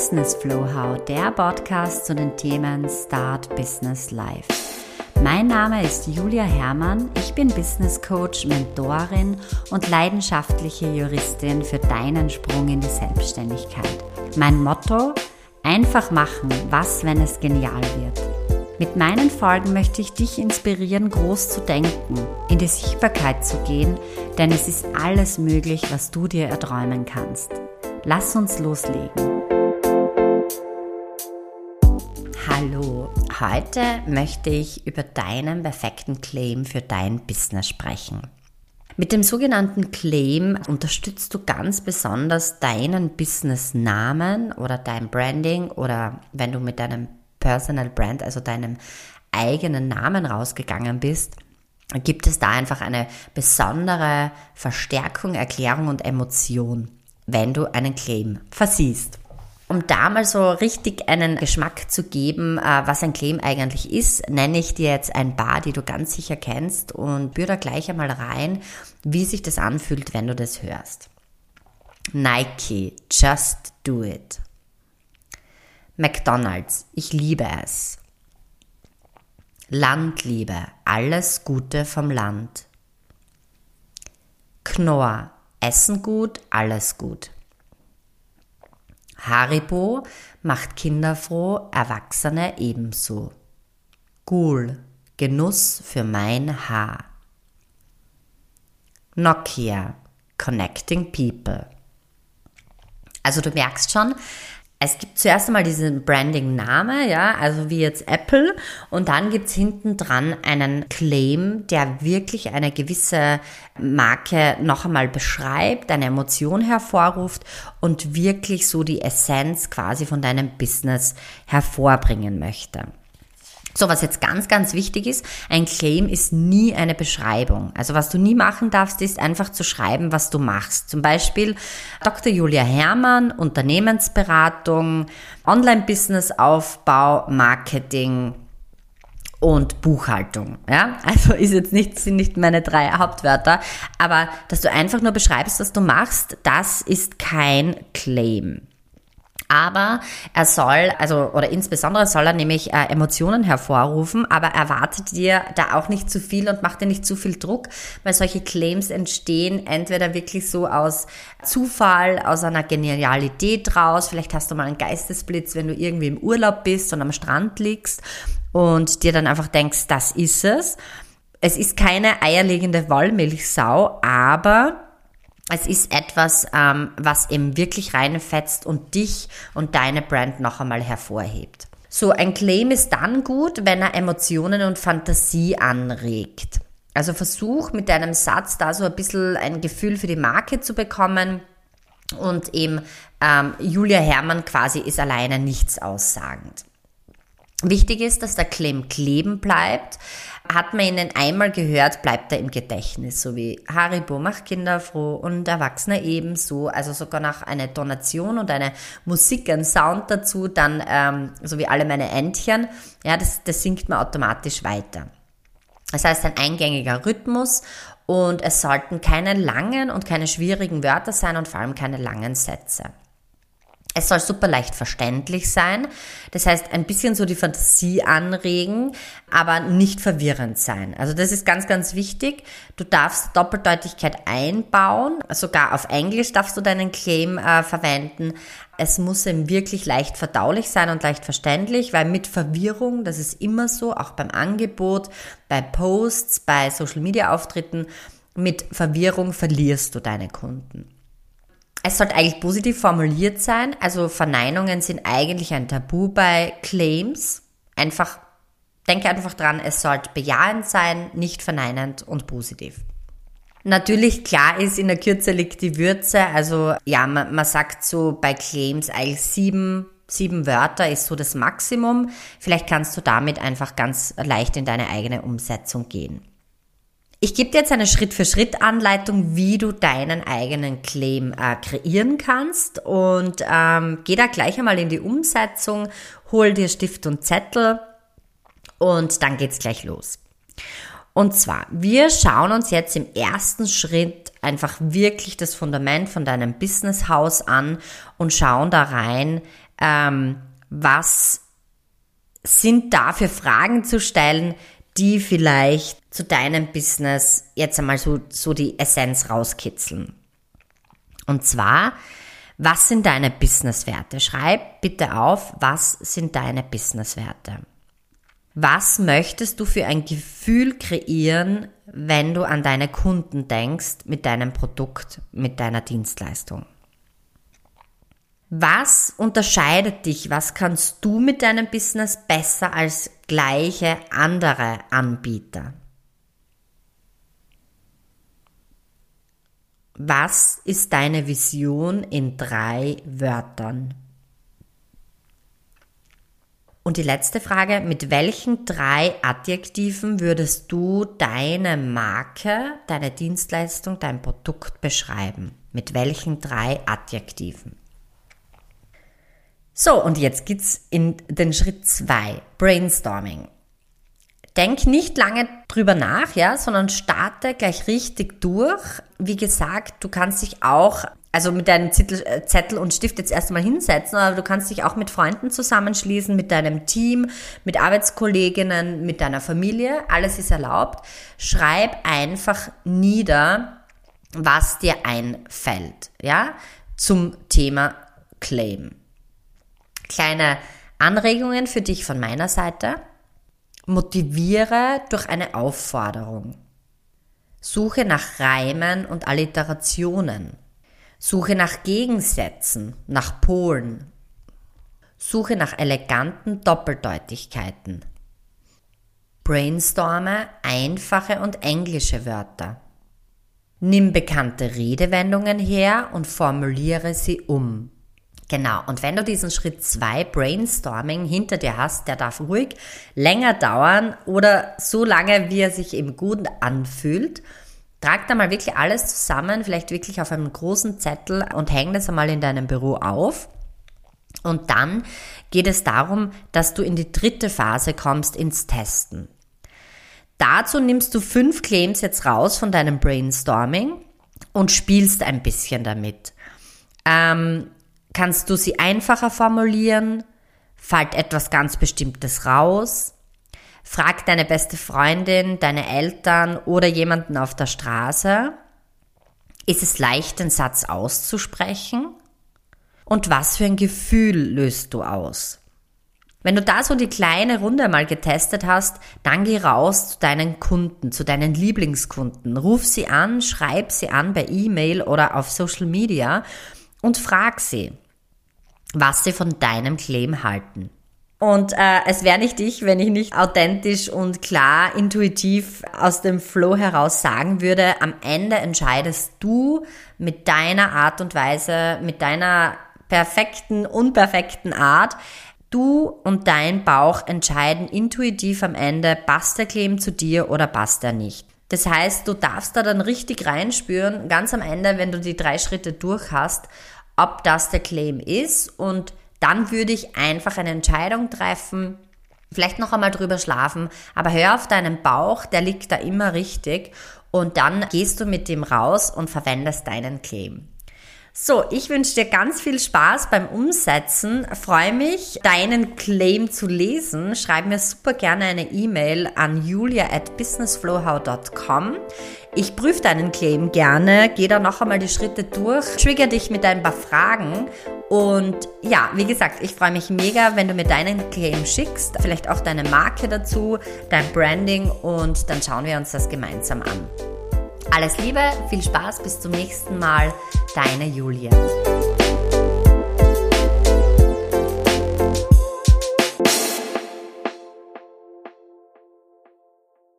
Business Flow How, der Podcast zu den Themen Start Business Life. Mein Name ist Julia Herrmann, ich bin Business Coach, Mentorin und leidenschaftliche Juristin für deinen Sprung in die Selbstständigkeit. Mein Motto, einfach machen, was, wenn es genial wird. Mit meinen Folgen möchte ich dich inspirieren, groß zu denken, in die Sichtbarkeit zu gehen, denn es ist alles möglich, was du dir erträumen kannst. Lass uns loslegen. Hallo, heute möchte ich über deinen perfekten Claim für dein Business sprechen. Mit dem sogenannten Claim unterstützt du ganz besonders deinen Business-Namen oder dein Branding oder wenn du mit deinem Personal Brand, also deinem eigenen Namen rausgegangen bist, gibt es da einfach eine besondere Verstärkung, Erklärung und Emotion, wenn du einen Claim versiehst. Um da mal so richtig einen Geschmack zu geben, äh, was ein Claim eigentlich ist, nenne ich dir jetzt ein paar, die du ganz sicher kennst und bühr da gleich einmal rein, wie sich das anfühlt, wenn du das hörst. Nike, just do it. McDonald's, ich liebe es. Landliebe, alles Gute vom Land. Knorr, Essen gut, alles gut. Haribo macht Kinder froh, Erwachsene ebenso. Ghoul, Genuss für mein Haar. Nokia, Connecting People. Also du merkst schon, es gibt zuerst einmal diesen Branding-Name, ja, also wie jetzt Apple, und dann gibt's hinten dran einen Claim, der wirklich eine gewisse Marke noch einmal beschreibt, eine Emotion hervorruft und wirklich so die Essenz quasi von deinem Business hervorbringen möchte. So, was jetzt ganz, ganz wichtig ist, ein Claim ist nie eine Beschreibung. Also was du nie machen darfst, ist einfach zu schreiben, was du machst. Zum Beispiel Dr. Julia Herrmann, Unternehmensberatung, Online-Business-Aufbau, Marketing, und Buchhaltung. Ja, also ist jetzt nicht, sind nicht meine drei Hauptwörter, aber dass du einfach nur beschreibst, was du machst, das ist kein Claim. Aber er soll, also, oder insbesondere soll er nämlich äh, Emotionen hervorrufen, aber erwartet dir da auch nicht zu viel und macht dir nicht zu viel Druck, weil solche Claims entstehen entweder wirklich so aus Zufall, aus einer Genialität raus. Vielleicht hast du mal einen Geistesblitz, wenn du irgendwie im Urlaub bist und am Strand liegst und dir dann einfach denkst, das ist es. Es ist keine eierlegende Wollmilchsau, aber es ist etwas, ähm, was eben wirklich reinfetzt und dich und deine Brand noch einmal hervorhebt. So, ein Claim ist dann gut, wenn er Emotionen und Fantasie anregt. Also versuch mit deinem Satz da so ein bisschen ein Gefühl für die Marke zu bekommen. Und eben ähm, Julia Herrmann quasi ist alleine nichts aussagend. Wichtig ist, dass der Claim kleben bleibt. Hat man ihn einmal gehört, bleibt er im Gedächtnis, so wie Haribo macht Kinder froh und Erwachsene ebenso. Also sogar nach einer Donation und eine Musik, ein Sound dazu, dann ähm, so wie alle meine Entchen, ja, das, das singt man automatisch weiter. Das heißt, ein eingängiger Rhythmus und es sollten keine langen und keine schwierigen Wörter sein und vor allem keine langen Sätze. Es soll super leicht verständlich sein. Das heißt, ein bisschen so die Fantasie anregen, aber nicht verwirrend sein. Also das ist ganz, ganz wichtig. Du darfst Doppeldeutigkeit einbauen. Sogar auf Englisch darfst du deinen Claim äh, verwenden. Es muss eben wirklich leicht verdaulich sein und leicht verständlich, weil mit Verwirrung, das ist immer so, auch beim Angebot, bei Posts, bei Social Media Auftritten, mit Verwirrung verlierst du deine Kunden. Es sollte eigentlich positiv formuliert sein. Also Verneinungen sind eigentlich ein Tabu bei Claims. Einfach, denke einfach dran, es sollte bejahend sein, nicht verneinend und positiv. Natürlich, klar ist, in der Kürze liegt die Würze. Also ja, man, man sagt so bei Claims eigentlich sieben, sieben Wörter ist so das Maximum. Vielleicht kannst du damit einfach ganz leicht in deine eigene Umsetzung gehen. Ich gebe dir jetzt eine Schritt-für-Schritt-Anleitung, wie du deinen eigenen Claim äh, kreieren kannst und ähm, geh da gleich einmal in die Umsetzung, hol dir Stift und Zettel und dann geht's gleich los. Und zwar, wir schauen uns jetzt im ersten Schritt einfach wirklich das Fundament von deinem Business House an und schauen da rein, ähm, was sind da für Fragen zu stellen, die vielleicht zu deinem Business jetzt einmal so, so die Essenz rauskitzeln. Und zwar, was sind deine Businesswerte? Schreib bitte auf, was sind deine Businesswerte? Was möchtest du für ein Gefühl kreieren, wenn du an deine Kunden denkst mit deinem Produkt, mit deiner Dienstleistung? Was unterscheidet dich? Was kannst du mit deinem Business besser als gleiche andere Anbieter? Was ist deine Vision in drei Wörtern? Und die letzte Frage, mit welchen drei Adjektiven würdest du deine Marke, deine Dienstleistung, dein Produkt beschreiben? Mit welchen drei Adjektiven? So, und jetzt geht's in den Schritt zwei Brainstorming. Denk nicht lange drüber nach, ja, sondern starte gleich richtig durch. Wie gesagt, du kannst dich auch, also mit deinem Zettel, äh, Zettel und Stift jetzt erstmal hinsetzen, aber du kannst dich auch mit Freunden zusammenschließen, mit deinem Team, mit Arbeitskolleginnen, mit deiner Familie. Alles ist erlaubt. Schreib einfach nieder, was dir einfällt, ja, zum Thema Claim. Kleine Anregungen für dich von meiner Seite. Motiviere durch eine Aufforderung. Suche nach Reimen und Alliterationen. Suche nach Gegensätzen, nach Polen. Suche nach eleganten Doppeldeutigkeiten. Brainstorme einfache und englische Wörter. Nimm bekannte Redewendungen her und formuliere sie um. Genau, und wenn du diesen Schritt 2 Brainstorming hinter dir hast, der darf ruhig länger dauern oder so lange, wie er sich eben gut anfühlt. Trag da mal wirklich alles zusammen, vielleicht wirklich auf einem großen Zettel und häng das einmal in deinem Büro auf. Und dann geht es darum, dass du in die dritte Phase kommst, ins Testen. Dazu nimmst du fünf Claims jetzt raus von deinem Brainstorming und spielst ein bisschen damit. Ähm, Kannst du sie einfacher formulieren? Fällt etwas ganz Bestimmtes raus? Frag deine beste Freundin, deine Eltern oder jemanden auf der Straße. Ist es leicht, den Satz auszusprechen? Und was für ein Gefühl löst du aus? Wenn du da so die kleine Runde mal getestet hast, dann geh raus zu deinen Kunden, zu deinen Lieblingskunden. Ruf sie an, schreib sie an per E-Mail oder auf Social Media und frag sie, was sie von deinem Claim halten. Und äh, es wäre nicht ich, wenn ich nicht authentisch und klar, intuitiv aus dem Flow heraus sagen würde, am Ende entscheidest du mit deiner Art und Weise, mit deiner perfekten, unperfekten Art, Du und dein Bauch entscheiden intuitiv am Ende, passt der Claim zu dir oder passt er nicht. Das heißt, du darfst da dann richtig reinspüren, ganz am Ende, wenn du die drei Schritte durch hast, ob das der Claim ist und dann würde ich einfach eine Entscheidung treffen, vielleicht noch einmal drüber schlafen, aber hör auf deinen Bauch, der liegt da immer richtig und dann gehst du mit dem raus und verwendest deinen Claim. So, ich wünsche dir ganz viel Spaß beim Umsetzen. Freue mich, deinen Claim zu lesen. Schreib mir super gerne eine E-Mail an julia at businessflowhow.com. Ich prüfe deinen Claim gerne, gehe da noch einmal die Schritte durch, trigger dich mit ein paar Fragen und ja, wie gesagt, ich freue mich mega, wenn du mir deinen Claim schickst, vielleicht auch deine Marke dazu, dein Branding und dann schauen wir uns das gemeinsam an. Alles Liebe, viel Spaß, bis zum nächsten Mal, deine Julia.